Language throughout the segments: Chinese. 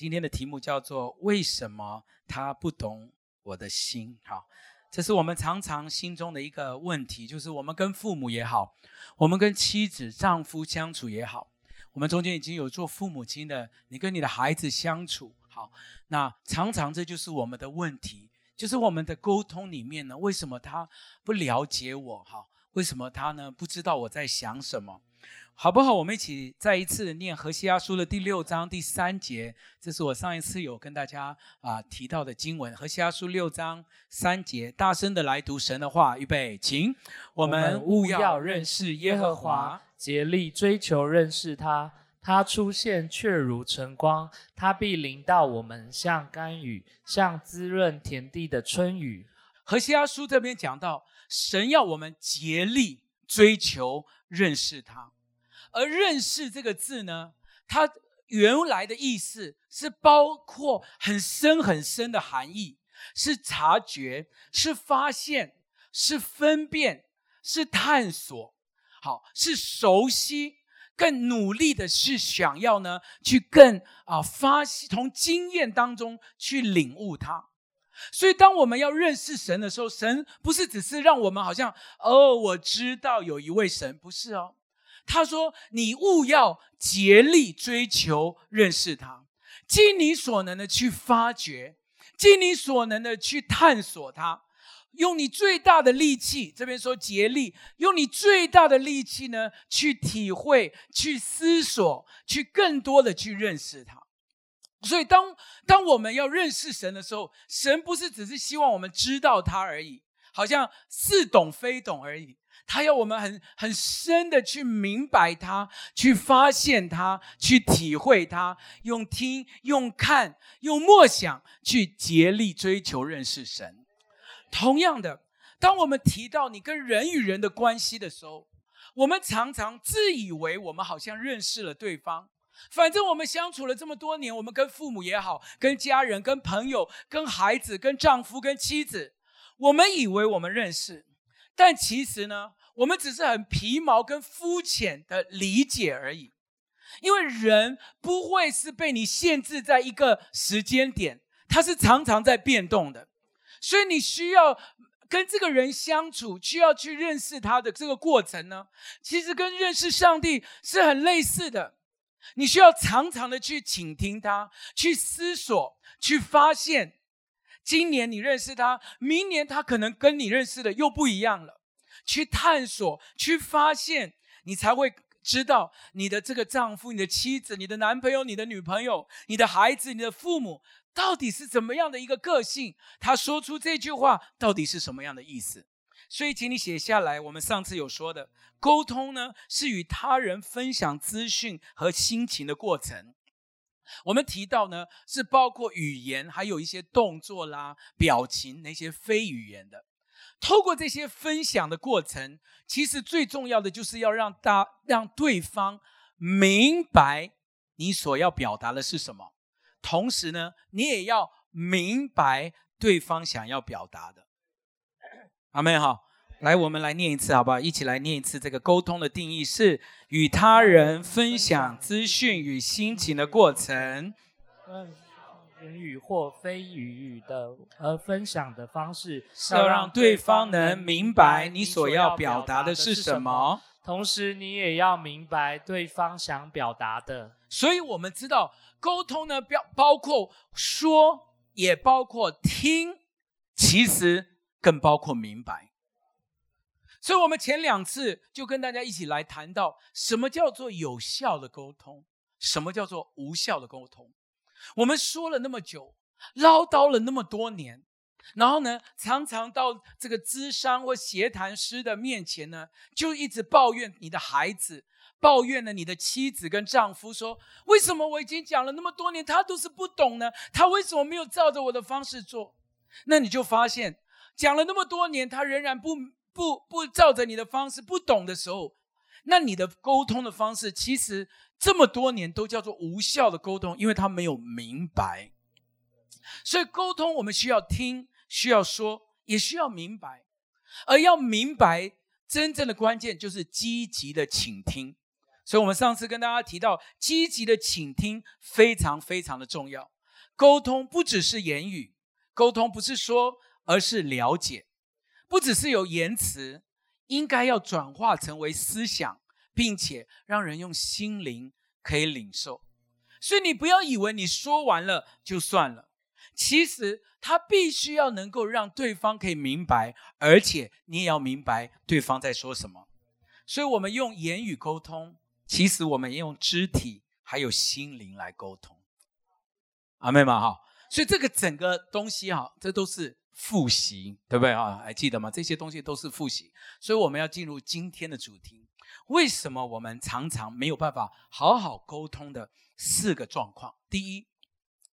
今天的题目叫做“为什么他不懂我的心”。好，这是我们常常心中的一个问题，就是我们跟父母也好，我们跟妻子、丈夫相处也好，我们中间已经有做父母亲的，你跟你的孩子相处好，那常常这就是我们的问题，就是我们的沟通里面呢，为什么他不了解我？哈，为什么他呢不知道我在想什么？好不好？我们一起再一次念《何西阿书》的第六章第三节，这是我上一次有跟大家啊提到的经文，《何西阿书》六章三节，大声的来读神的话，预备，请。我们务要认识耶和华，竭力追求认识他。他出现却如晨光，他必临到我们，像甘雨，像滋润田地的春雨。《何西阿书》这边讲到，神要我们竭力追求认识他。而认识这个字呢，它原来的意思是包括很深很深的含义，是察觉，是发现，是分辨，是探索，好，是熟悉，更努力的是想要呢，去更啊发，从经验当中去领悟它。所以，当我们要认识神的时候，神不是只是让我们好像哦，我知道有一位神，不是哦。他说：“你务要竭力追求认识他，尽你所能的去发掘，尽你所能的去探索他，用你最大的力气。这边说竭力，用你最大的力气呢，去体会、去思索、去更多的去认识他。所以当，当当我们要认识神的时候，神不是只是希望我们知道他而已，好像似懂非懂而已。”他要我们很很深的去明白他，去发现他，去体会他，用听、用看、用默想，去竭力追求认识神。同样的，当我们提到你跟人与人的关系的时候，我们常常自以为我们好像认识了对方，反正我们相处了这么多年，我们跟父母也好，跟家人、跟朋友、跟孩子、跟丈夫、跟妻子，我们以为我们认识，但其实呢？我们只是很皮毛跟肤浅的理解而已，因为人不会是被你限制在一个时间点，他是常常在变动的，所以你需要跟这个人相处，需要去认识他的这个过程呢，其实跟认识上帝是很类似的。你需要常常的去倾听他，去思索，去发现。今年你认识他，明年他可能跟你认识的又不一样了。去探索，去发现，你才会知道你的这个丈夫、你的妻子、你的男朋友、你的女朋友、你的孩子、你的父母，到底是怎么样的一个个性？他说出这句话，到底是什么样的意思？所以，请你写下来。我们上次有说的，沟通呢，是与他人分享资讯和心情的过程。我们提到呢，是包括语言，还有一些动作啦、表情那些非语言的。透过这些分享的过程，其实最重要的就是要让大让对方明白你所要表达的是什么，同时呢，你也要明白对方想要表达的。阿妹哈，来，我们来念一次好不好？一起来念一次。这个沟通的定义是与他人分享资讯与心情的过程。嗯。言语或非语语的而分享的方式，要让对方能明白你所要表达的是什么，同时你也要明白对方想表达的。所以，我们知道沟通呢，包包括说，也包括听，其实更包括明白。所以，我们前两次就跟大家一起来谈到，什么叫做有效的沟通，什么叫做无效的沟通。我们说了那么久，唠叨了那么多年，然后呢，常常到这个咨商或协谈师的面前呢，就一直抱怨你的孩子，抱怨了你的妻子跟丈夫，说为什么我已经讲了那么多年，他都是不懂呢？他为什么没有照着我的方式做？那你就发现，讲了那么多年，他仍然不不不照着你的方式，不懂的时候，那你的沟通的方式其实。这么多年都叫做无效的沟通，因为他没有明白。所以沟通，我们需要听，需要说，也需要明白。而要明白，真正的关键就是积极的倾听。所以我们上次跟大家提到，积极的倾听非常非常的重要。沟通不只是言语，沟通不是说，而是了解，不只是有言辞，应该要转化成为思想，并且让人用心灵可以领受。所以你不要以为你说完了就算了，其实他必须要能够让对方可以明白，而且你也要明白对方在说什么。所以我们用言语沟通。其实我们用肢体还有心灵来沟通，阿妹们哈，所以这个整个东西哈，这都是复习，对不对啊？还记得吗？这些东西都是复习，所以我们要进入今天的主题。为什么我们常常没有办法好好沟通的四个状况？第一，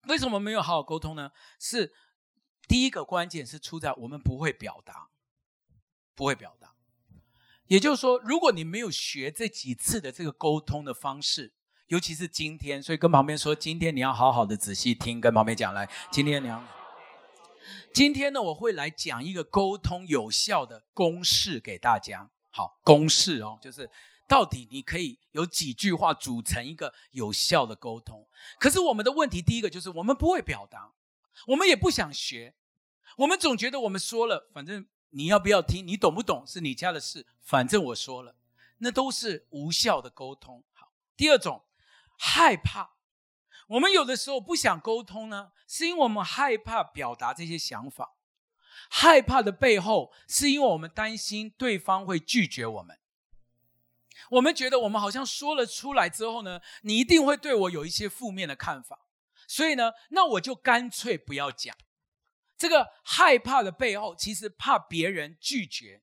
为什么没有好好沟通呢？是第一个关键是出在我们不会表达，不会表达。也就是说，如果你没有学这几次的这个沟通的方式，尤其是今天，所以跟旁边说，今天你要好好的仔细听，跟旁边讲来，今天你要，今天呢，我会来讲一个沟通有效的公式给大家。好，公式哦，就是到底你可以有几句话组成一个有效的沟通。可是我们的问题，第一个就是我们不会表达，我们也不想学，我们总觉得我们说了，反正。你要不要听？你懂不懂是你家的事，反正我说了，那都是无效的沟通。好，第二种，害怕。我们有的时候不想沟通呢，是因为我们害怕表达这些想法。害怕的背后，是因为我们担心对方会拒绝我们。我们觉得我们好像说了出来之后呢，你一定会对我有一些负面的看法，所以呢，那我就干脆不要讲。这个害怕的背后，其实怕别人拒绝，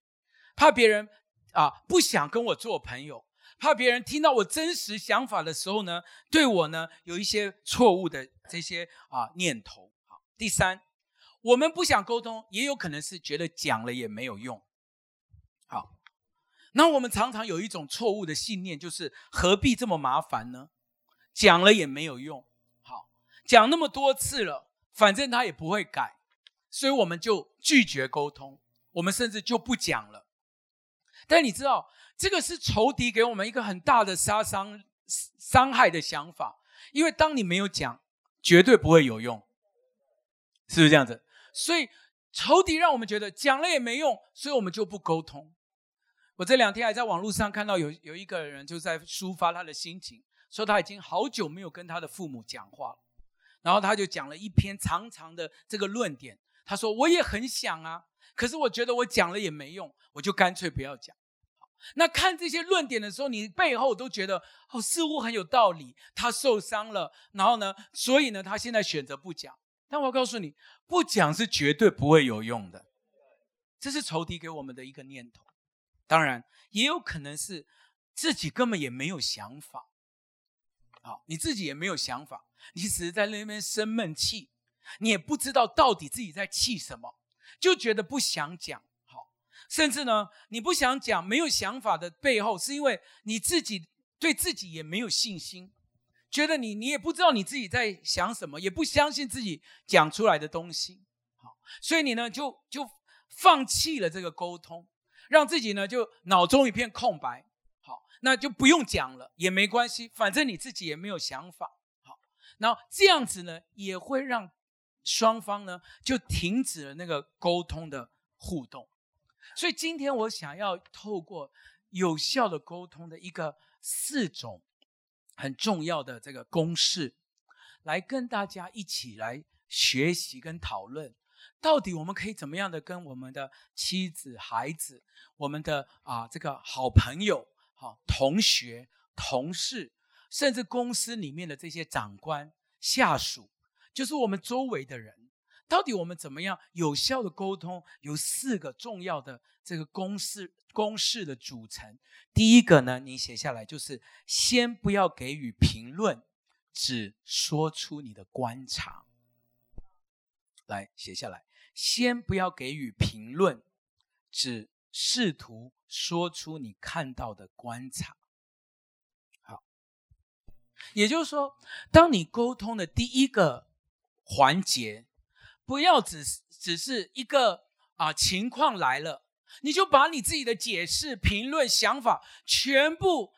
怕别人啊不想跟我做朋友，怕别人听到我真实想法的时候呢，对我呢有一些错误的这些啊念头。好，第三，我们不想沟通，也有可能是觉得讲了也没有用。好，那我们常常有一种错误的信念，就是何必这么麻烦呢？讲了也没有用。好，讲那么多次了，反正他也不会改。所以我们就拒绝沟通，我们甚至就不讲了。但你知道，这个是仇敌给我们一个很大的杀伤、伤害的想法。因为当你没有讲，绝对不会有用，是不是这样子？所以仇敌让我们觉得讲了也没用，所以我们就不沟通。我这两天还在网络上看到有有一个人就在抒发他的心情，说他已经好久没有跟他的父母讲话了，然后他就讲了一篇长长的这个论点。他说：“我也很想啊，可是我觉得我讲了也没用，我就干脆不要讲。好，那看这些论点的时候，你背后都觉得哦，似乎很有道理。他受伤了，然后呢，所以呢，他现在选择不讲。但我告诉你，不讲是绝对不会有用的。这是仇敌给我们的一个念头。当然，也有可能是自己根本也没有想法。好，你自己也没有想法，你只是在那边生闷气。”你也不知道到底自己在气什么，就觉得不想讲。好，甚至呢，你不想讲，没有想法的背后，是因为你自己对自己也没有信心，觉得你你也不知道你自己在想什么，也不相信自己讲出来的东西。好，所以你呢就就放弃了这个沟通，让自己呢就脑中一片空白。好，那就不用讲了，也没关系，反正你自己也没有想法。好，那这样子呢也会让。双方呢就停止了那个沟通的互动，所以今天我想要透过有效的沟通的一个四种很重要的这个公式，来跟大家一起来学习跟讨论，到底我们可以怎么样的跟我们的妻子、孩子、我们的啊这个好朋友、好同学、同事，甚至公司里面的这些长官、下属。就是我们周围的人，到底我们怎么样有效的沟通？有四个重要的这个公式，公式的组成。第一个呢，你写下来就是先不要给予评论，只说出你的观察。来写下来，先不要给予评论，只试图说出你看到的观察。好，也就是说，当你沟通的第一个。环节，不要只是只是一个啊情况来了，你就把你自己的解释、评论、想法全部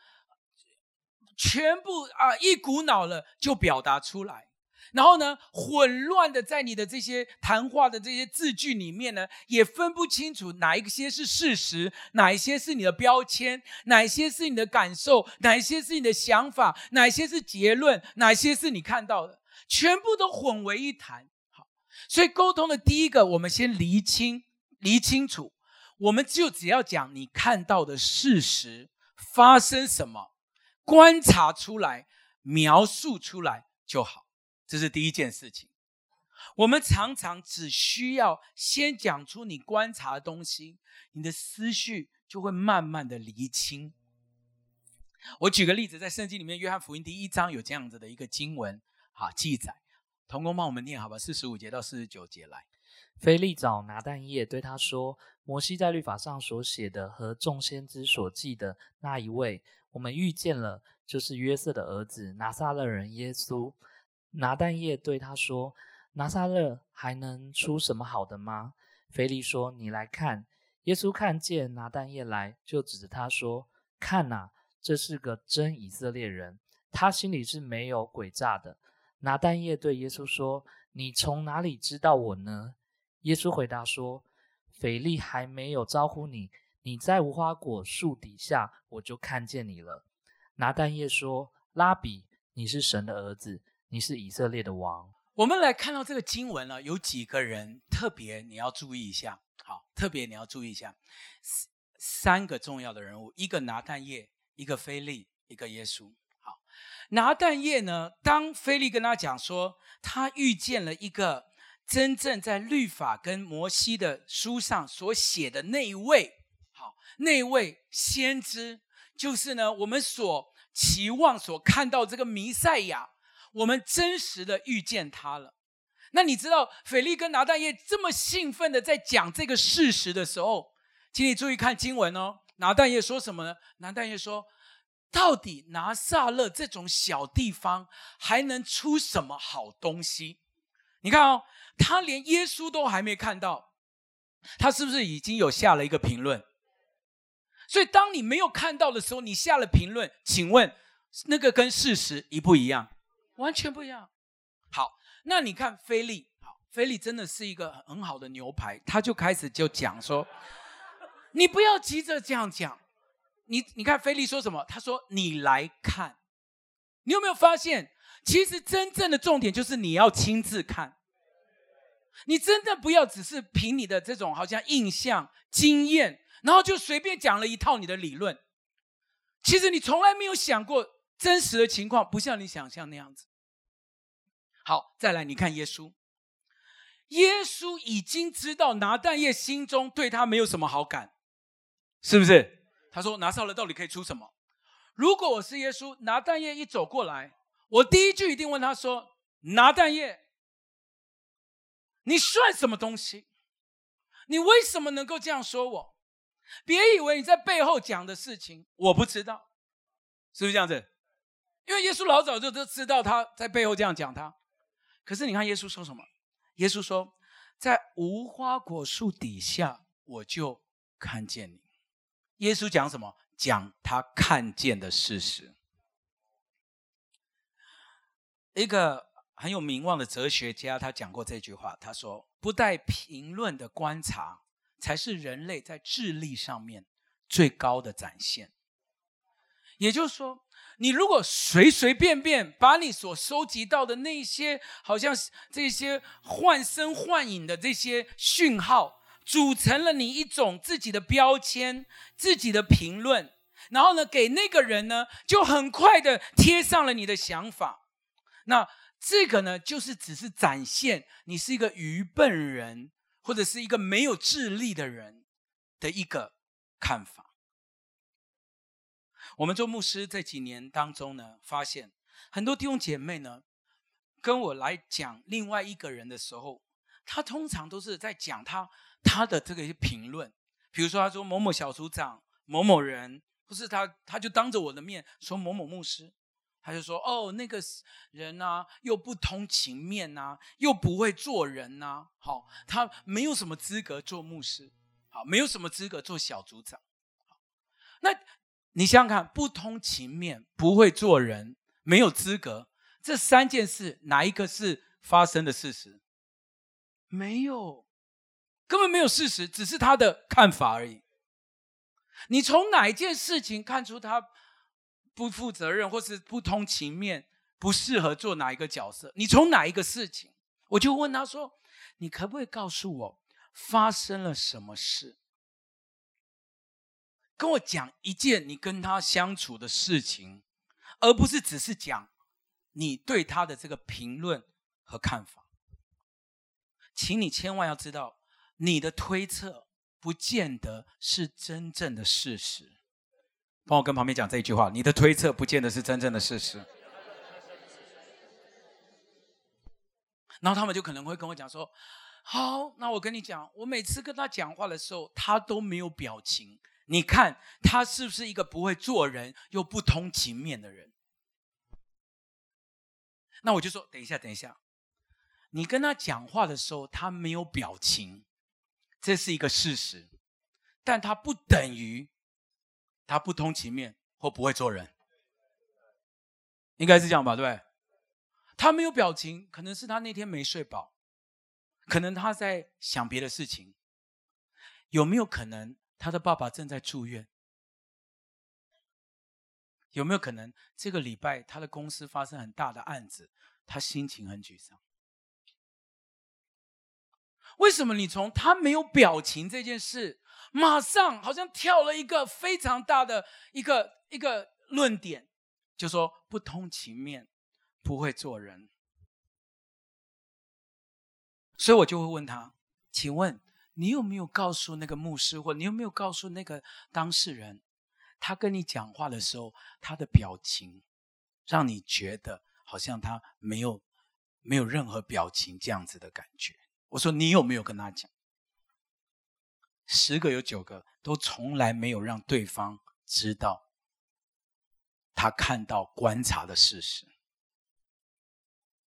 全部啊一股脑了就表达出来。然后呢，混乱的在你的这些谈话的这些字句里面呢，也分不清楚哪一些是事实，哪一些是你的标签，哪一些是你的感受，哪一些是你的想法，哪一些是结论，哪些是你看到的，全部都混为一谈。好，所以沟通的第一个，我们先厘清、厘清楚，我们就只要讲你看到的事实，发生什么，观察出来，描述出来就好。这是第一件事情，我们常常只需要先讲出你观察的东西，你的思绪就会慢慢的厘清。我举个例子，在圣经里面，约翰福音第一章有这样子的一个经文，好记载，童工帮我们念好吧，四十五节到四十九节来。腓力找拿蛋液对他说：“摩西在律法上所写的和众先知所记的那一位，我们遇见了，就是约瑟的儿子拿撒勒人耶稣。”拿但业对他说：“拿撒勒还能出什么好的吗？”腓力说：“你来看。”耶稣看见拿但业来，就指着他说：“看哪，这是个真以色列人，他心里是没有诡诈的。”拿但业对耶稣说：“你从哪里知道我呢？”耶稣回答说：“腓力还没有招呼你，你在无花果树底下，我就看见你了。”拿但业说：“拉比，你是神的儿子。”你是以色列的王。我们来看到这个经文呢，有几个人特别你要注意一下。好，特别你要注意一下，三个重要的人物：一个拿但业，一个腓力，一个耶稣。好，拿但业呢，当腓力跟他讲说，他遇见了一个真正在律法跟摩西的书上所写的那一位，好，那位先知，就是呢，我们所期望所看到这个弥赛亚。我们真实的遇见他了。那你知道腓力跟拿但业这么兴奋的在讲这个事实的时候，请你注意看经文哦。拿但业说什么呢？拿但业说：“到底拿撒勒这种小地方还能出什么好东西？”你看哦，他连耶稣都还没看到，他是不是已经有下了一个评论？所以当你没有看到的时候，你下了评论，请问那个跟事实一不一样？完全不一样。好，那你看菲利，好，菲利真的是一个很好的牛排，他就开始就讲说，你不要急着这样讲，你你看菲利说什么？他说你来看，你有没有发现，其实真正的重点就是你要亲自看，你真的不要只是凭你的这种好像印象、经验，然后就随便讲了一套你的理论，其实你从来没有想过。真实的情况不像你想象那样子。好，再来，你看耶稣，耶稣已经知道拿但业心中对他没有什么好感，是不是？他说拿上了到底可以出什么？如果我是耶稣，拿但业一走过来，我第一句一定问他说：拿但业，你算什么东西？你为什么能够这样说我？别以为你在背后讲的事情我不知道，是不是这样子？因为耶稣老早就都知道他在背后这样讲他，可是你看耶稣说什么？耶稣说，在无花果树底下，我就看见你。耶稣讲什么？讲他看见的事实。一个很有名望的哲学家，他讲过这句话，他说：“不带评论的观察，才是人类在智力上面最高的展现。”也就是说。你如果随随便便把你所收集到的那些，好像这些幻声幻影的这些讯号，组成了你一种自己的标签、自己的评论，然后呢，给那个人呢，就很快的贴上了你的想法。那这个呢，就是只是展现你是一个愚笨人，或者是一个没有智力的人的一个看法。我们做牧师这几年当中呢，发现很多弟兄姐妹呢，跟我来讲另外一个人的时候，他通常都是在讲他他的这个一些评论，比如说他说某某小组长某某人，不是他他就当着我的面说某某牧师，他就说哦那个人啊，又不通情面呐，又不会做人呐，好，他没有什么资格做牧师，好，没有什么资格做小组长，好，那。你想想看，不通情面、不会做人、没有资格，这三件事哪一个是发生的事实？没有，根本没有事实，只是他的看法而已。你从哪一件事情看出他不负责任，或是不通情面，不适合做哪一个角色？你从哪一个事情？我就问他说：“你可不可以告诉我发生了什么事？跟我讲一件你跟他相处的事情，而不是只是讲你对他的这个评论和看法。请你千万要知道，你的推测不见得是真正的事实。帮我跟旁边讲这一句话：你的推测不见得是真正的事实。”然后他们就可能会跟我讲说：“好，那我跟你讲，我每次跟他讲话的时候，他都没有表情。你看他是不是一个不会做人又不通情面的人？”那我就说：“等一下，等一下，你跟他讲话的时候，他没有表情，这是一个事实，但他不等于他不通情面或不会做人，应该是这样吧？对不对？”他没有表情，可能是他那天没睡饱，可能他在想别的事情。有没有可能他的爸爸正在住院？有没有可能这个礼拜他的公司发生很大的案子，他心情很沮丧？为什么你从他没有表情这件事，马上好像跳了一个非常大的一个一个论点，就说不通情面？不会做人，所以我就会问他：“请问你有没有告诉那个牧师，或你有没有告诉那个当事人，他跟你讲话的时候，他的表情让你觉得好像他没有没有任何表情这样子的感觉？”我说：“你有没有跟他讲？”十个有九个都从来没有让对方知道他看到观察的事实。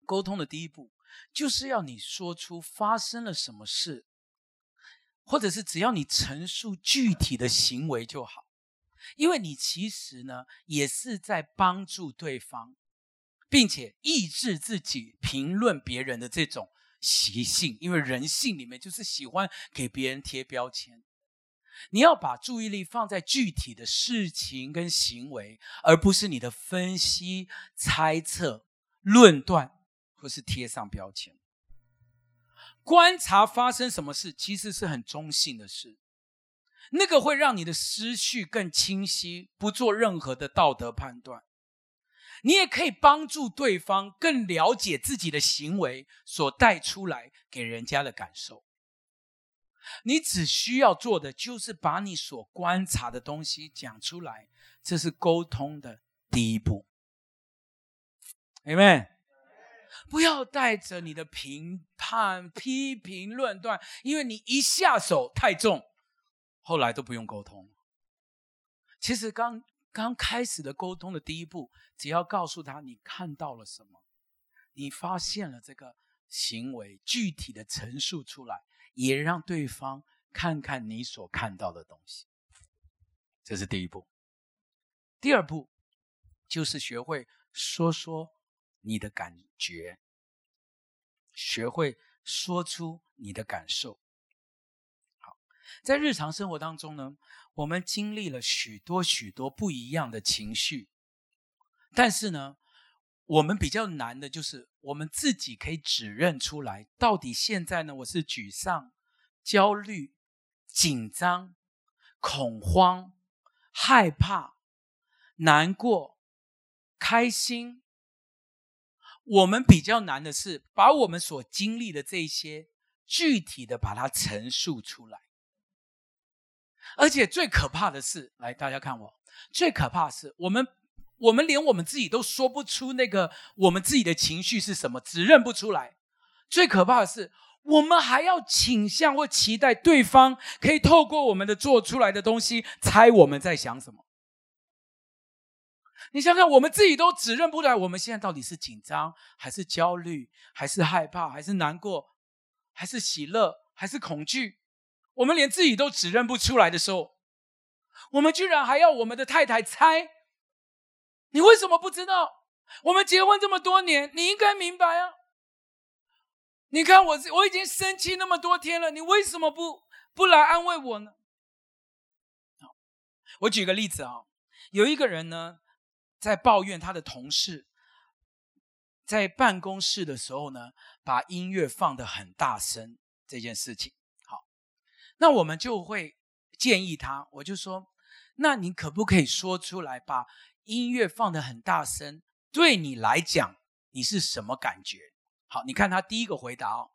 沟通的第一步，就是要你说出发生了什么事，或者是只要你陈述具体的行为就好，因为你其实呢，也是在帮助对方，并且抑制自己评论别人的这种习性，因为人性里面就是喜欢给别人贴标签。你要把注意力放在具体的事情跟行为，而不是你的分析、猜测、论断。不是贴上标签，观察发生什么事，其实是很中性的事。那个会让你的思绪更清晰，不做任何的道德判断。你也可以帮助对方更了解自己的行为所带出来给人家的感受。你只需要做的就是把你所观察的东西讲出来，这是沟通的第一步。Amen。不要带着你的评判、批评、论断，因为你一下手太重，后来都不用沟通。其实刚刚开始的沟通的第一步，只要告诉他你看到了什么，你发现了这个行为，具体的陈述出来，也让对方看看你所看到的东西。这是第一步。第二步就是学会说说。你的感觉，学会说出你的感受。好，在日常生活当中呢，我们经历了许多许多不一样的情绪，但是呢，我们比较难的就是我们自己可以指认出来，到底现在呢，我是沮丧、焦虑、紧张、恐慌、害怕、难过、开心。我们比较难的是把我们所经历的这些具体的把它陈述出来，而且最可怕的是，来大家看我，最可怕的是我们我们连我们自己都说不出那个我们自己的情绪是什么，指认不出来。最可怕的是，我们还要倾向或期待对方可以透过我们的做出来的东西猜我们在想什么。你想想，我们自己都指认不出来，我们现在到底是紧张，还是焦虑，还是害怕，还是难过，还是喜乐，还是恐惧？我们连自己都指认不出来的时候，我们居然还要我们的太太猜，你为什么不知道？我们结婚这么多年，你应该明白啊！你看我，我已经生气那么多天了，你为什么不不来安慰我呢？我举个例子啊，有一个人呢，在抱怨他的同事，在办公室的时候呢，把音乐放得很大声这件事情。那我们就会建议他，我就说，那你可不可以说出来，把音乐放得很大声，对你来讲，你是什么感觉？好，你看他第一个回答哦，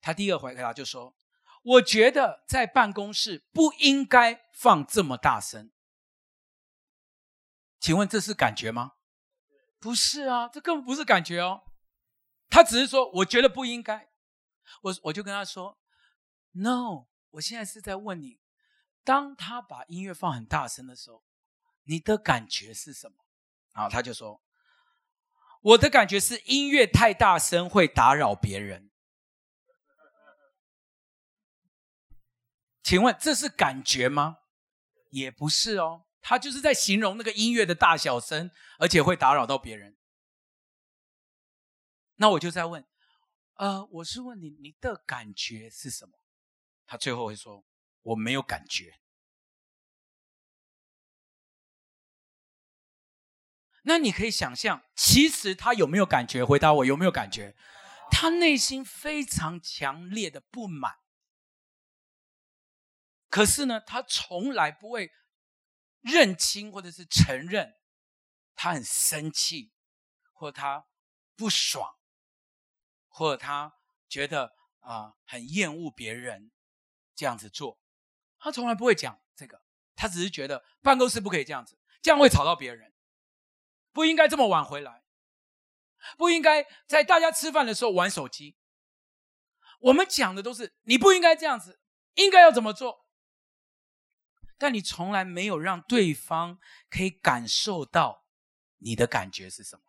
他第一个回答就说，我觉得在办公室不应该放这么大声。请问这是感觉吗？不是啊，这根本不是感觉哦。他只是说，我觉得不应该。我我就跟他说，No，我现在是在问你，当他把音乐放很大声的时候，你的感觉是什么？然后他就说，我的感觉是音乐太大声会打扰别人。请问这是感觉吗？也不是哦。他就是在形容那个音乐的大小声，而且会打扰到别人。那我就在问，呃，我是问你，你的感觉是什么？他最后会说，我没有感觉。那你可以想象，其实他有没有感觉？回答我，有没有感觉？他内心非常强烈的不满。可是呢，他从来不会。认清或者是承认，他很生气，或他不爽，或者他觉得啊、很厌恶别人这样子做，他从来不会讲这个，他只是觉得办公室不可以这样子，这样会吵到别人，不应该这么晚回来，不应该在大家吃饭的时候玩手机。我们讲的都是你不应该这样子，应该要怎么做。但你从来没有让对方可以感受到你的感觉是什么，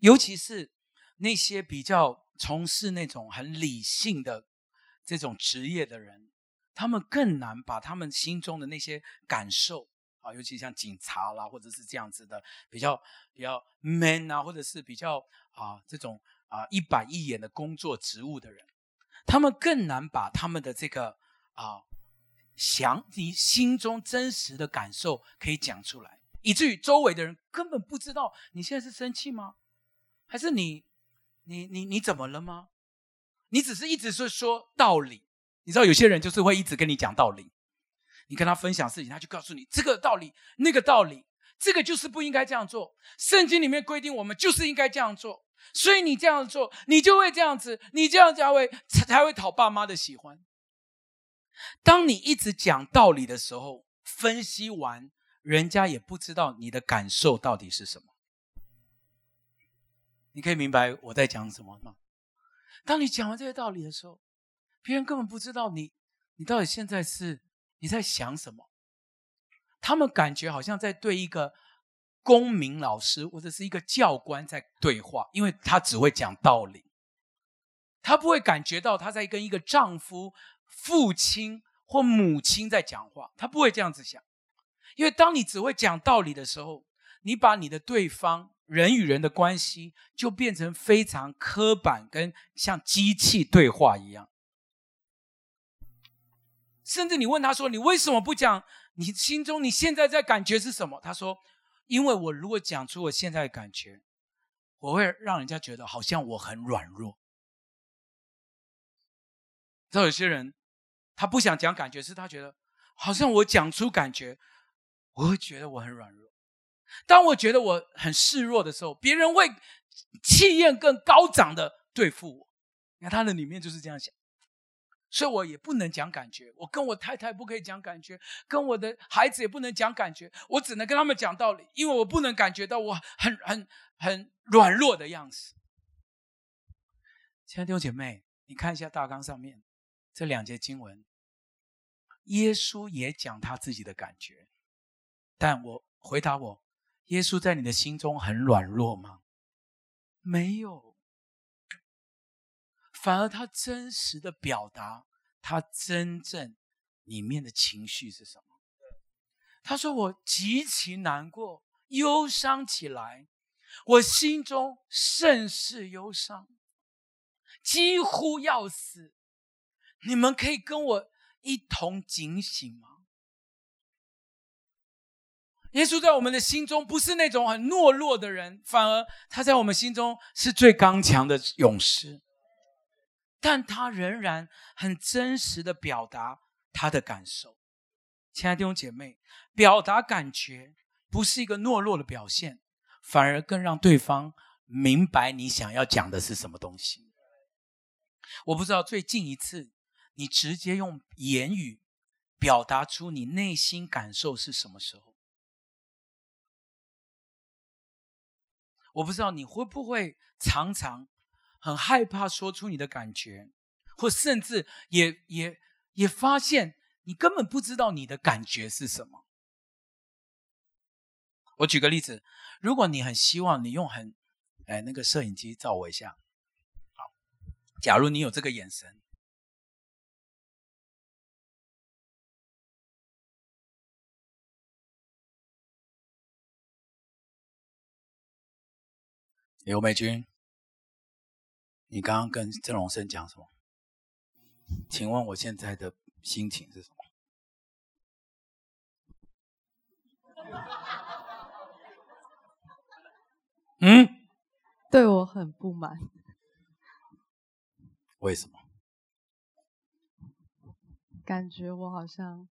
尤其是那些比较从事那种很理性的这种职业的人，他们更难把他们心中的那些感受啊，尤其像警察啦，或者是这样子的比较比较 man 啊，或者是比较啊这种啊一板一眼的工作职务的人。他们更难把他们的这个啊，想你心中真实的感受可以讲出来，以至于周围的人根本不知道你现在是生气吗？还是你，你你你怎么了吗？你只是一直是说道理，你知道有些人就是会一直跟你讲道理，你跟他分享事情，他就告诉你这个道理，那个道理，这个就是不应该这样做，圣经里面规定我们就是应该这样做。所以你这样做，你就会这样子，你这样才会才才会讨爸妈的喜欢。当你一直讲道理的时候，分析完，人家也不知道你的感受到底是什么。你可以明白我在讲什么吗？当你讲完这些道理的时候，别人根本不知道你，你到底现在是你在想什么。他们感觉好像在对一个。公民老师或者是一个教官在对话，因为他只会讲道理，他不会感觉到他在跟一个丈夫、父亲或母亲在讲话，他不会这样子想。因为当你只会讲道理的时候，你把你的对方人与人的关系就变成非常刻板，跟像机器对话一样。甚至你问他说：“你为什么不讲？你心中你现在在感觉是什么？”他说。因为我如果讲出我现在的感觉，我会让人家觉得好像我很软弱。知道有些人，他不想讲感觉，是他觉得好像我讲出感觉，我会觉得我很软弱。当我觉得我很示弱的时候，别人会气焰更高涨的对付我。你看他的里面就是这样想。所以我也不能讲感觉，我跟我太太不可以讲感觉，跟我的孩子也不能讲感觉，我只能跟他们讲道理，因为我不能感觉到我很很很软弱的样子。亲爱的弟兄姐妹，你看一下大纲上面这两节经文，耶稣也讲他自己的感觉，但我回答我，耶稣在你的心中很软弱吗？没有。反而他真实的表达，他真正里面的情绪是什么？他说：“我极其难过，忧伤起来，我心中甚是忧伤，几乎要死。你们可以跟我一同警醒吗？”耶稣在我们的心中不是那种很懦弱的人，反而他在我们心中是最刚强的勇士。但他仍然很真实的表达他的感受。亲爱的弟兄姐妹，表达感觉不是一个懦弱的表现，反而更让对方明白你想要讲的是什么东西。我不知道最近一次你直接用言语表达出你内心感受是什么时候。我不知道你会不会常常很害怕说出你的感觉，或甚至也也也发现你根本不知道你的感觉是什么。我举个例子，如果你很希望你用很，哎，那个摄影机照我一下，好，假如你有这个眼神，刘美君，你刚刚跟郑荣生讲什么？请问我现在的心情是什么？嗯，对我很不满。为什么？感觉我好像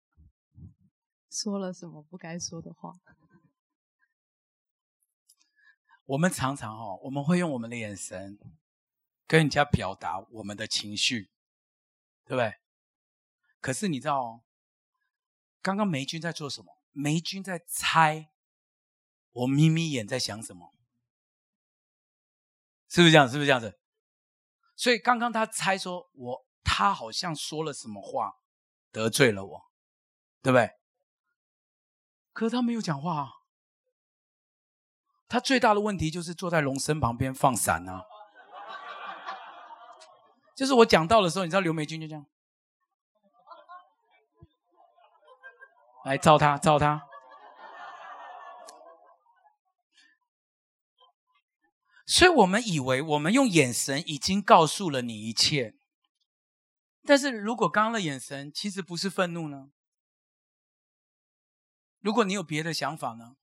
说了什么不该说的话。我们常常哈，我们会用我们的眼神跟人家表达我们的情绪，对不对？可是你知道，哦刚刚梅君在做什么？梅君在猜我眯眯眼在想什么，是不是这样？是不是这样子？所以刚刚他猜说我他好像说了什么话得罪了我，对不对？可是他没有讲话啊。他最大的问题就是坐在龙身旁边放闪啊，就是我讲到的时候，你知道刘梅君就这样，来照他，照他。所以我们以为我们用眼神已经告诉了你一切，但是如果刚刚的眼神其实不是愤怒呢？如果你有别的想法呢？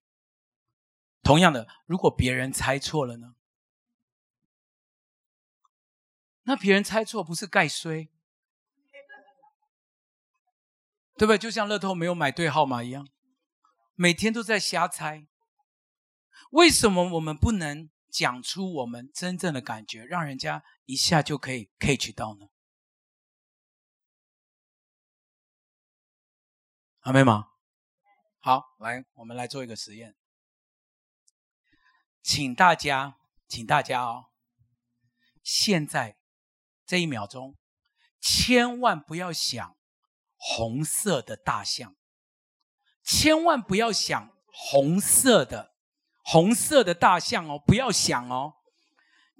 同样的，如果别人猜错了呢？那别人猜错不是盖衰，对不对？就像乐透没有买对号码一样，每天都在瞎猜。为什么我们不能讲出我们真正的感觉，让人家一下就可以 catch 到呢？阿妹吗？好，来，我们来做一个实验。请大家，请大家哦，现在这一秒钟，千万不要想红色的大象，千万不要想红色的红色的大象哦，不要想哦，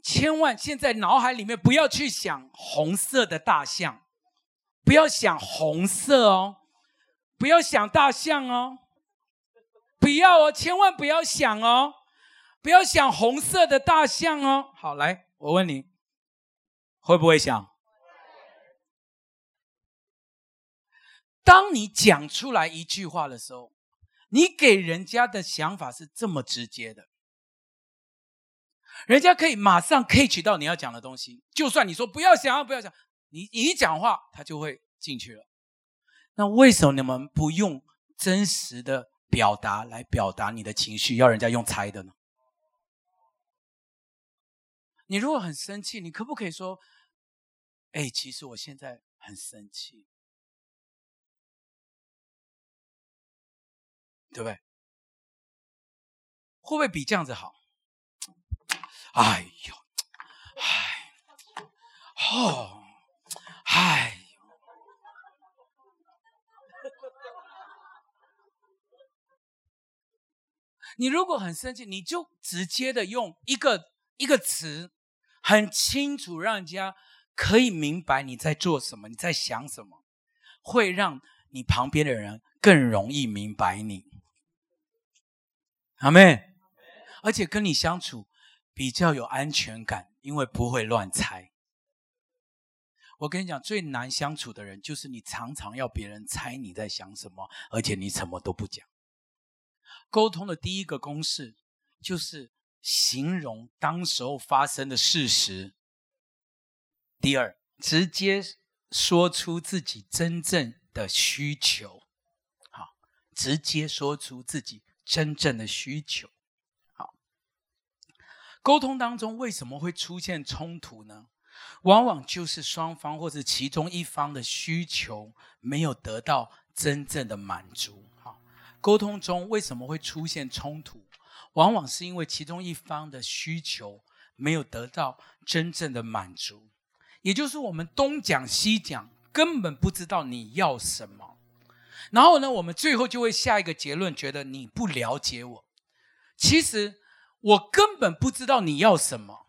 千万现在脑海里面不要去想红色的大象，不要想红色哦，不要想大象哦，不要哦，千万不要想哦。不要想红色的大象哦。好，来，我问你，会不会想？当你讲出来一句话的时候，你给人家的想法是这么直接的，人家可以马上 catch 到你要讲的东西。就算你说不要想，不要想，你一讲话，他就会进去了。那为什么你们不用真实的表达来表达你的情绪，要人家用猜的呢？你如果很生气，你可不可以说：“哎，其实我现在很生气，对不对？会不会比这样子好？”哎呦，哎，哦，哎呦，你如果很生气，你就直接的用一个一个词。很清楚，让人家可以明白你在做什么，你在想什么，会让你旁边的人更容易明白你。阿妹，而且跟你相处比较有安全感，因为不会乱猜。我跟你讲，最难相处的人就是你常常要别人猜你在想什么，而且你什么都不讲。沟通的第一个公式就是形容当时候发生的事实。第二，直接说出自己真正的需求。好，直接说出自己真正的需求。好，沟通当中为什么会出现冲突呢？往往就是双方或者其中一方的需求没有得到真正的满足。好，沟通中为什么会出现冲突？往往是因为其中一方的需求没有得到真正的满足，也就是我们东讲西讲，根本不知道你要什么。然后呢，我们最后就会下一个结论，觉得你不了解我。其实我根本不知道你要什么。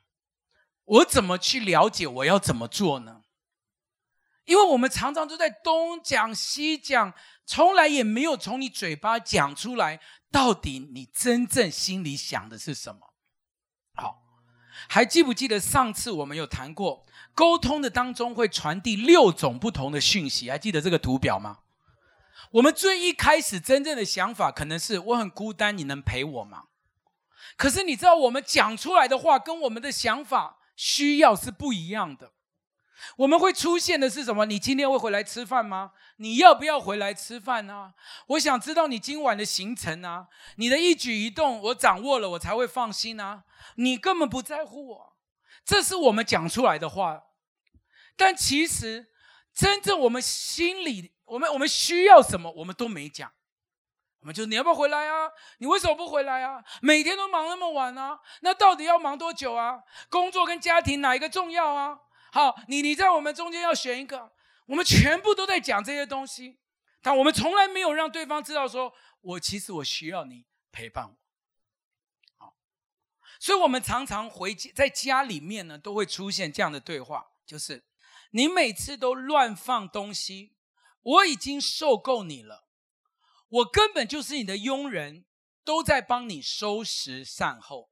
我怎么去了解我要怎么做呢？因为我们常常都在东讲西讲，从来也没有从你嘴巴讲出来，到底你真正心里想的是什么。好，还记不记得上次我们有谈过，沟通的当中会传递六种不同的讯息，还记得这个图表吗？我们最一开始真正的想法可能是我很孤单，你能陪我吗？可是你知道，我们讲出来的话跟我们的想法。需要是不一样的，我们会出现的是什么？你今天会回来吃饭吗？你要不要回来吃饭啊？我想知道你今晚的行程啊，你的一举一动我掌握了，我才会放心啊。你根本不在乎我，这是我们讲出来的话，但其实真正我们心里，我们我们需要什么，我们都没讲。我们就你要不要回来啊？你为什么不回来啊？每天都忙那么晚啊？那到底要忙多久啊？工作跟家庭哪一个重要啊？好，你你在我们中间要选一个。我们全部都在讲这些东西，但我们从来没有让对方知道说，我其实我需要你陪伴我。好，所以我们常常回在家里面呢，都会出现这样的对话，就是你每次都乱放东西，我已经受够你了。我根本就是你的佣人，都在帮你收拾善后。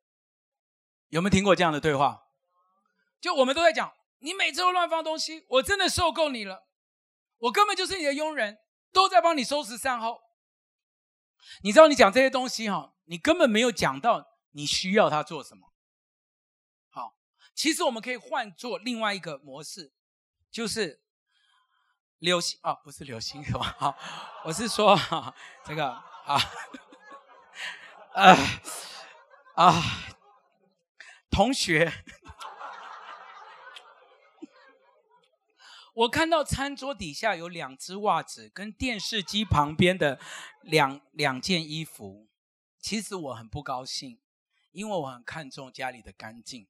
有没有听过这样的对话？就我们都在讲，你每次都乱放东西，我真的受够你了。我根本就是你的佣人，都在帮你收拾善后。你知道，你讲这些东西哈，你根本没有讲到你需要他做什么。好，其实我们可以换做另外一个模式，就是。流星啊，不是流星是吧？好，我是说哈，这个啊，啊啊，同学，我看到餐桌底下有两只袜子，跟电视机旁边的两两件衣服，其实我很不高兴，因为我很看重家里的干净。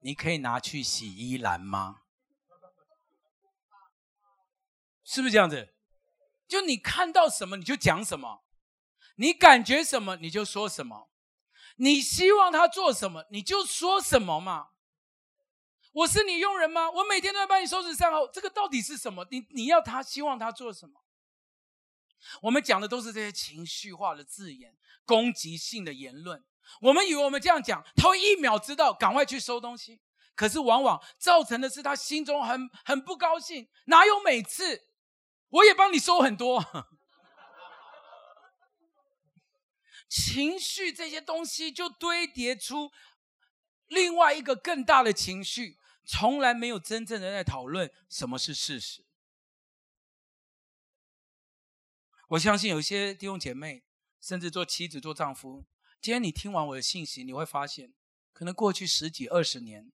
你可以拿去洗衣篮吗？是不是这样子？就你看到什么你就讲什么，你感觉什么你就说什么，你希望他做什么你就说什么嘛。我是你佣人吗？我每天都在帮你收拾善后，这个到底是什么？你你要他希望他做什么？我们讲的都是这些情绪化的字眼、攻击性的言论。我们以为我们这样讲，他会一秒知道，赶快去收东西。可是往往造成的是他心中很很不高兴。哪有每次？我也帮你收很多，情绪这些东西就堆叠出另外一个更大的情绪，从来没有真正的在讨论什么是事实。我相信有些弟兄姐妹，甚至做妻子、做丈夫，今天你听完我的信息，你会发现，可能过去十几二十年，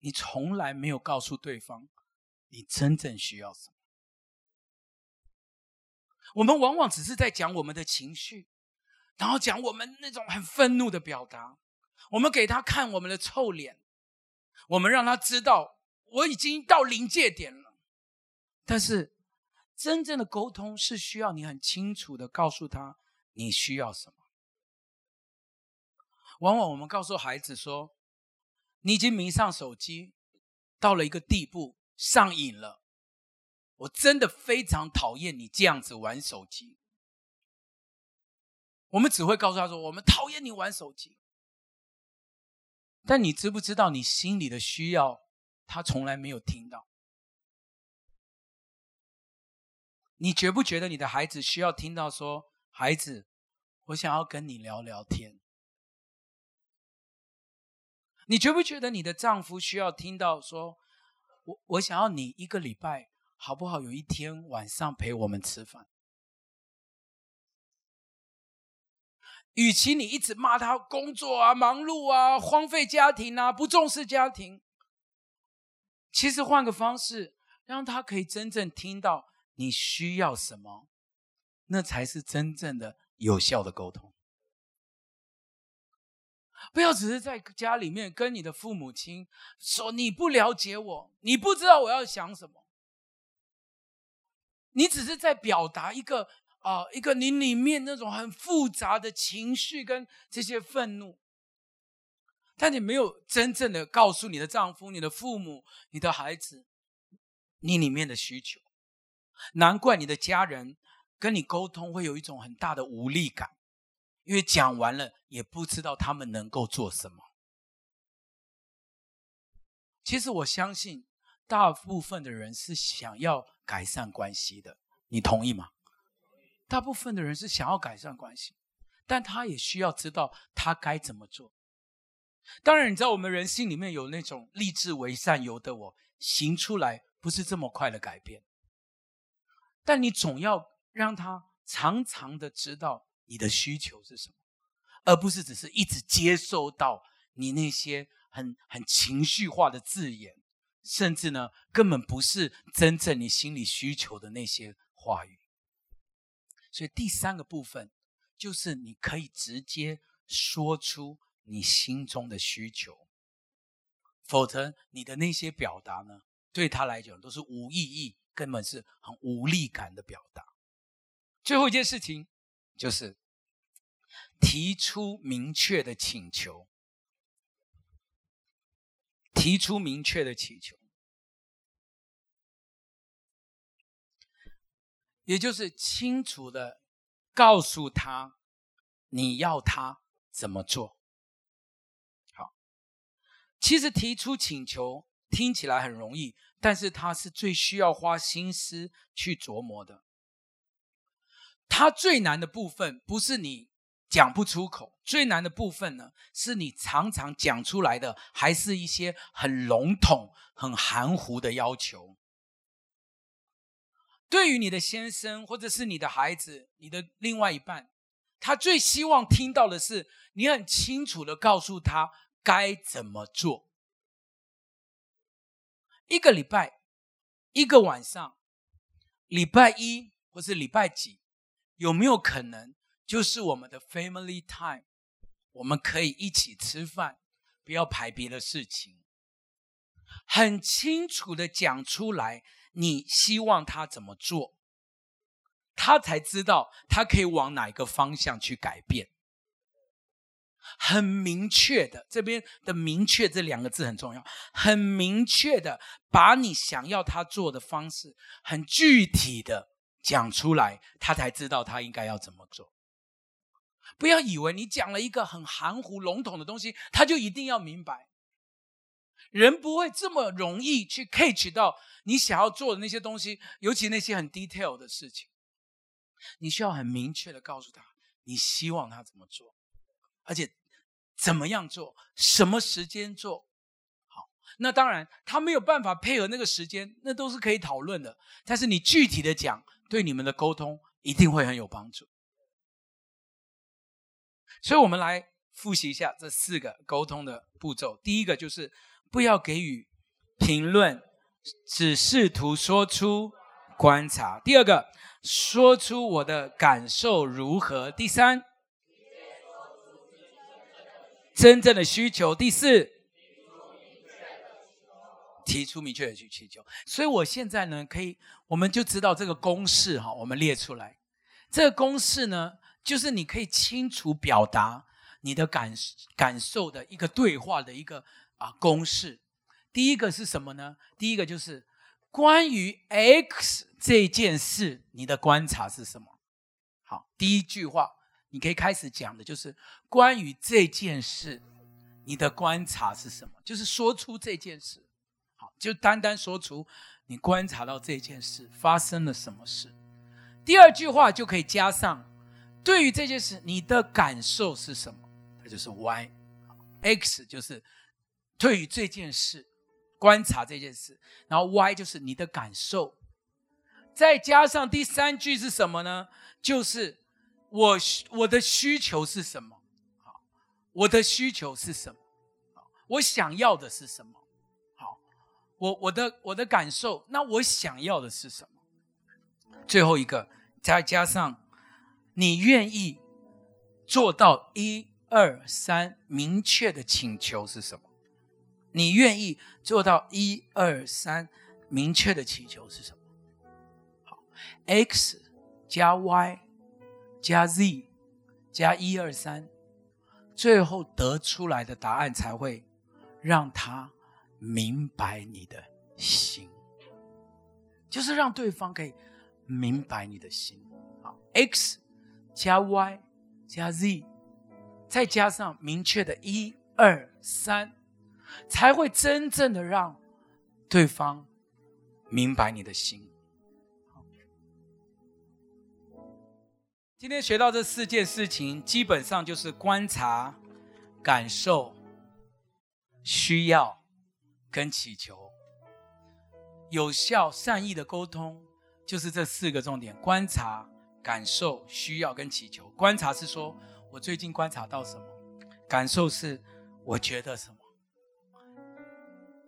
你从来没有告诉对方你真正需要什么。我们往往只是在讲我们的情绪，然后讲我们那种很愤怒的表达。我们给他看我们的臭脸，我们让他知道我已经到临界点了。但是，真正的沟通是需要你很清楚的告诉他你需要什么。往往我们告诉孩子说：“你已经迷上手机，到了一个地步，上瘾了。”我真的非常讨厌你这样子玩手机。我们只会告诉他说：“我们讨厌你玩手机。”但你知不知道，你心里的需要，他从来没有听到。你觉不觉得你的孩子需要听到说：“孩子，我想要跟你聊聊天。”你觉不觉得你的丈夫需要听到说：“我我想要你一个礼拜，好不好？有一天晚上陪我们吃饭。”与其你一直骂他工作啊、忙碌啊、荒废家庭啊、不重视家庭，其实换个方式，让他可以真正听到你需要什么，那才是真正的有效的沟通。不要只是在家里面跟你的父母亲说你不了解我，你不知道我要想什么，你只是在表达一个。啊，一个你里面那种很复杂的情绪跟这些愤怒，但你没有真正的告诉你的丈夫、你的父母、你的孩子，你里面的需求，难怪你的家人跟你沟通会有一种很大的无力感，因为讲完了也不知道他们能够做什么。其实我相信，大部分的人是想要改善关系的，你同意吗？大部分的人是想要改善关系，但他也需要知道他该怎么做。当然，你知道我们人心里面有那种立志为善由得我，行出来不是这么快的改变。但你总要让他常常的知道你的需求是什么，而不是只是一直接受到你那些很很情绪化的字眼，甚至呢，根本不是真正你心里需求的那些话语。所以第三个部分就是你可以直接说出你心中的需求，否则你的那些表达呢，对他来讲都是无意义，根本是很无力感的表达。最后一件事情就是提出明确的请求，提出明确的请求。也就是清楚的告诉他，你要他怎么做。好，其实提出请求听起来很容易，但是他是最需要花心思去琢磨的。他最难的部分不是你讲不出口，最难的部分呢，是你常常讲出来的还是一些很笼统、很含糊的要求。对于你的先生，或者是你的孩子，你的另外一半，他最希望听到的是你很清楚的告诉他该怎么做。一个礼拜，一个晚上，礼拜一或是礼拜几，有没有可能就是我们的 family time？我们可以一起吃饭，不要排别的事情，很清楚的讲出来。你希望他怎么做，他才知道他可以往哪一个方向去改变。很明确的，这边的“明确”这两个字很重要。很明确的把你想要他做的方式，很具体的讲出来，他才知道他应该要怎么做。不要以为你讲了一个很含糊笼统的东西，他就一定要明白。人不会这么容易去 catch 到你想要做的那些东西，尤其那些很 detail 的事情。你需要很明确的告诉他，你希望他怎么做，而且怎么样做，什么时间做。好，那当然他没有办法配合那个时间，那都是可以讨论的。但是你具体的讲，对你们的沟通一定会很有帮助。所以，我们来复习一下这四个沟通的步骤。第一个就是。不要给予评论，只试图说出观察。第二个，说出我的感受如何。第三，真正的需求。第四，提出明确的需求。所以我现在呢，可以，我们就知道这个公式哈，我们列出来。这个公式呢，就是你可以清楚表达你的感感受的一个对话的一个。啊，公式，第一个是什么呢？第一个就是关于 X 这件事，你的观察是什么？好，第一句话你可以开始讲的就是关于这件事，你的观察是什么？就是说出这件事。好，就单单说出你观察到这件事发生了什么事。第二句话就可以加上对于这件事你的感受是什么？它就是 Y。X 就是对于这件事。观察这件事，然后 Y 就是你的感受，再加上第三句是什么呢？就是我我的需求是什么？好，我的需求是什么？我想要的是什么？好，我我的我的感受，那我想要的是什么？最后一个再加上你愿意做到一二三，明确的请求是什么？你愿意做到一二三，明确的祈求是什么？好，X 加 Y 加 Z 加一二三，最后得出来的答案才会让他明白你的心，就是让对方可以明白你的心。好，X 加 Y 加 Z，再加上明确的一二三。才会真正的让对方明白你的心。今天学到这四件事情，基本上就是观察、感受、需要跟祈求。有效善意的沟通就是这四个重点：观察、感受、需要跟祈求。观察是说我最近观察到什么，感受是我觉得什么。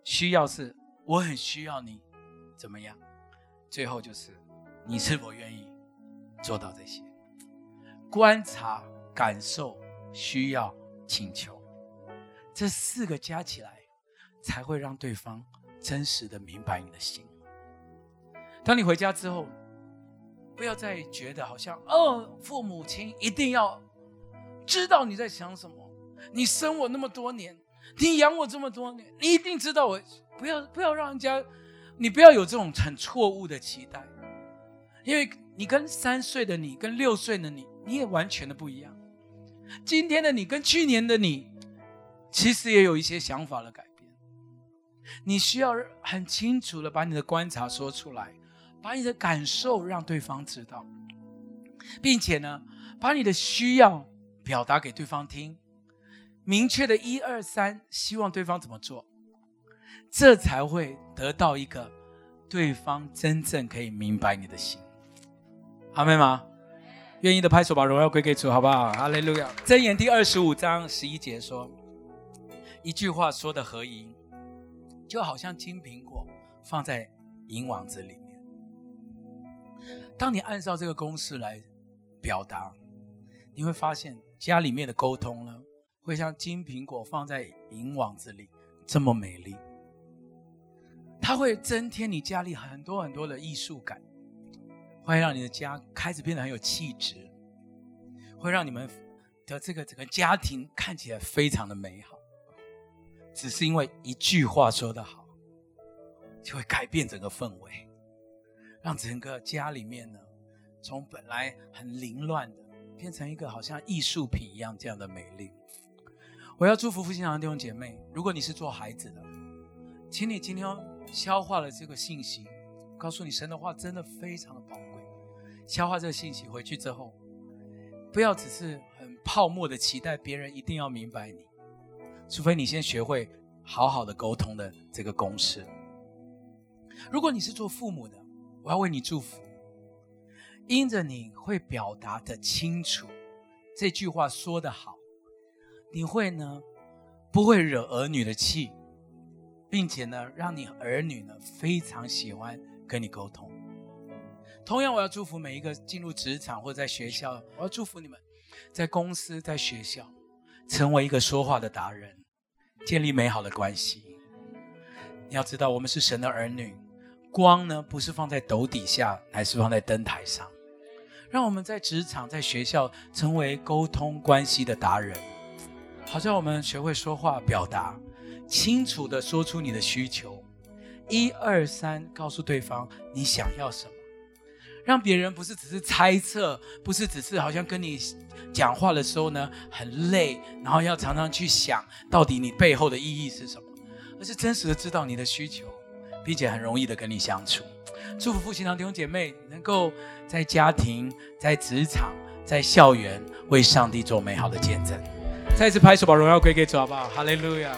需要是我很需要你，怎么样？最后就是你是否愿意做到这些？观察、感受、需要、请求，这四个加起来，才会让对方真实的明白你的心。当你回家之后，不要再觉得好像哦，父母亲一定要知道你在想什么。你生我那么多年。你养我这么多年，你一定知道我。不要不要让人家，你不要有这种很错误的期待，因为你跟三岁的你，跟六岁的你，你也完全的不一样。今天的你跟去年的你，其实也有一些想法的改变。你需要很清楚的把你的观察说出来，把你的感受让对方知道，并且呢，把你的需要表达给对方听。明确的一二三，希望对方怎么做，这才会得到一个对方真正可以明白你的心。阿妹吗？愿意的拍手，把荣耀归给主，好不好？哈利路亚。箴言第二十五章十一节说：“一句话说的合宜，就好像金苹果放在银网子里面。当你按照这个公式来表达，你会发现家里面的沟通呢。”会像金苹果放在银网子里这么美丽，它会增添你家里很多很多的艺术感，会让你的家开始变得很有气质，会让你们的这个整个家庭看起来非常的美好。只是因为一句话说得好，就会改变整个氛围，让整个家里面呢，从本来很凌乱的，变成一个好像艺术品一样这样的美丽。我要祝福复兴堂的弟兄姐妹，如果你是做孩子的，请你今天消化了这个信息，告诉你神的话真的非常的宝贵。消化这个信息回去之后，不要只是很泡沫的期待别人一定要明白你，除非你先学会好好的沟通的这个公式。如果你是做父母的，我要为你祝福，因着你会表达的清楚，这句话说得好。你会呢，不会惹儿女的气，并且呢，让你儿女呢非常喜欢跟你沟通。同样，我要祝福每一个进入职场或者在学校，我要祝福你们，在公司、在学校，成为一个说话的达人，建立美好的关系。你要知道，我们是神的儿女，光呢不是放在斗底下，乃是放在灯台上。让我们在职场、在学校，成为沟通关系的达人。好像我们学会说话、表达，清楚地说出你的需求，一二三，告诉对方你想要什么，让别人不是只是猜测，不是只是好像跟你讲话的时候呢很累，然后要常常去想到底你背后的意义是什么，而是真实的知道你的需求，并且很容易的跟你相处。祝福父亲堂弟兄姐妹能够在家庭、在职场、在校园为上帝做美好的见证。再次拍手，把荣耀归给主，好不好？哈利路亚。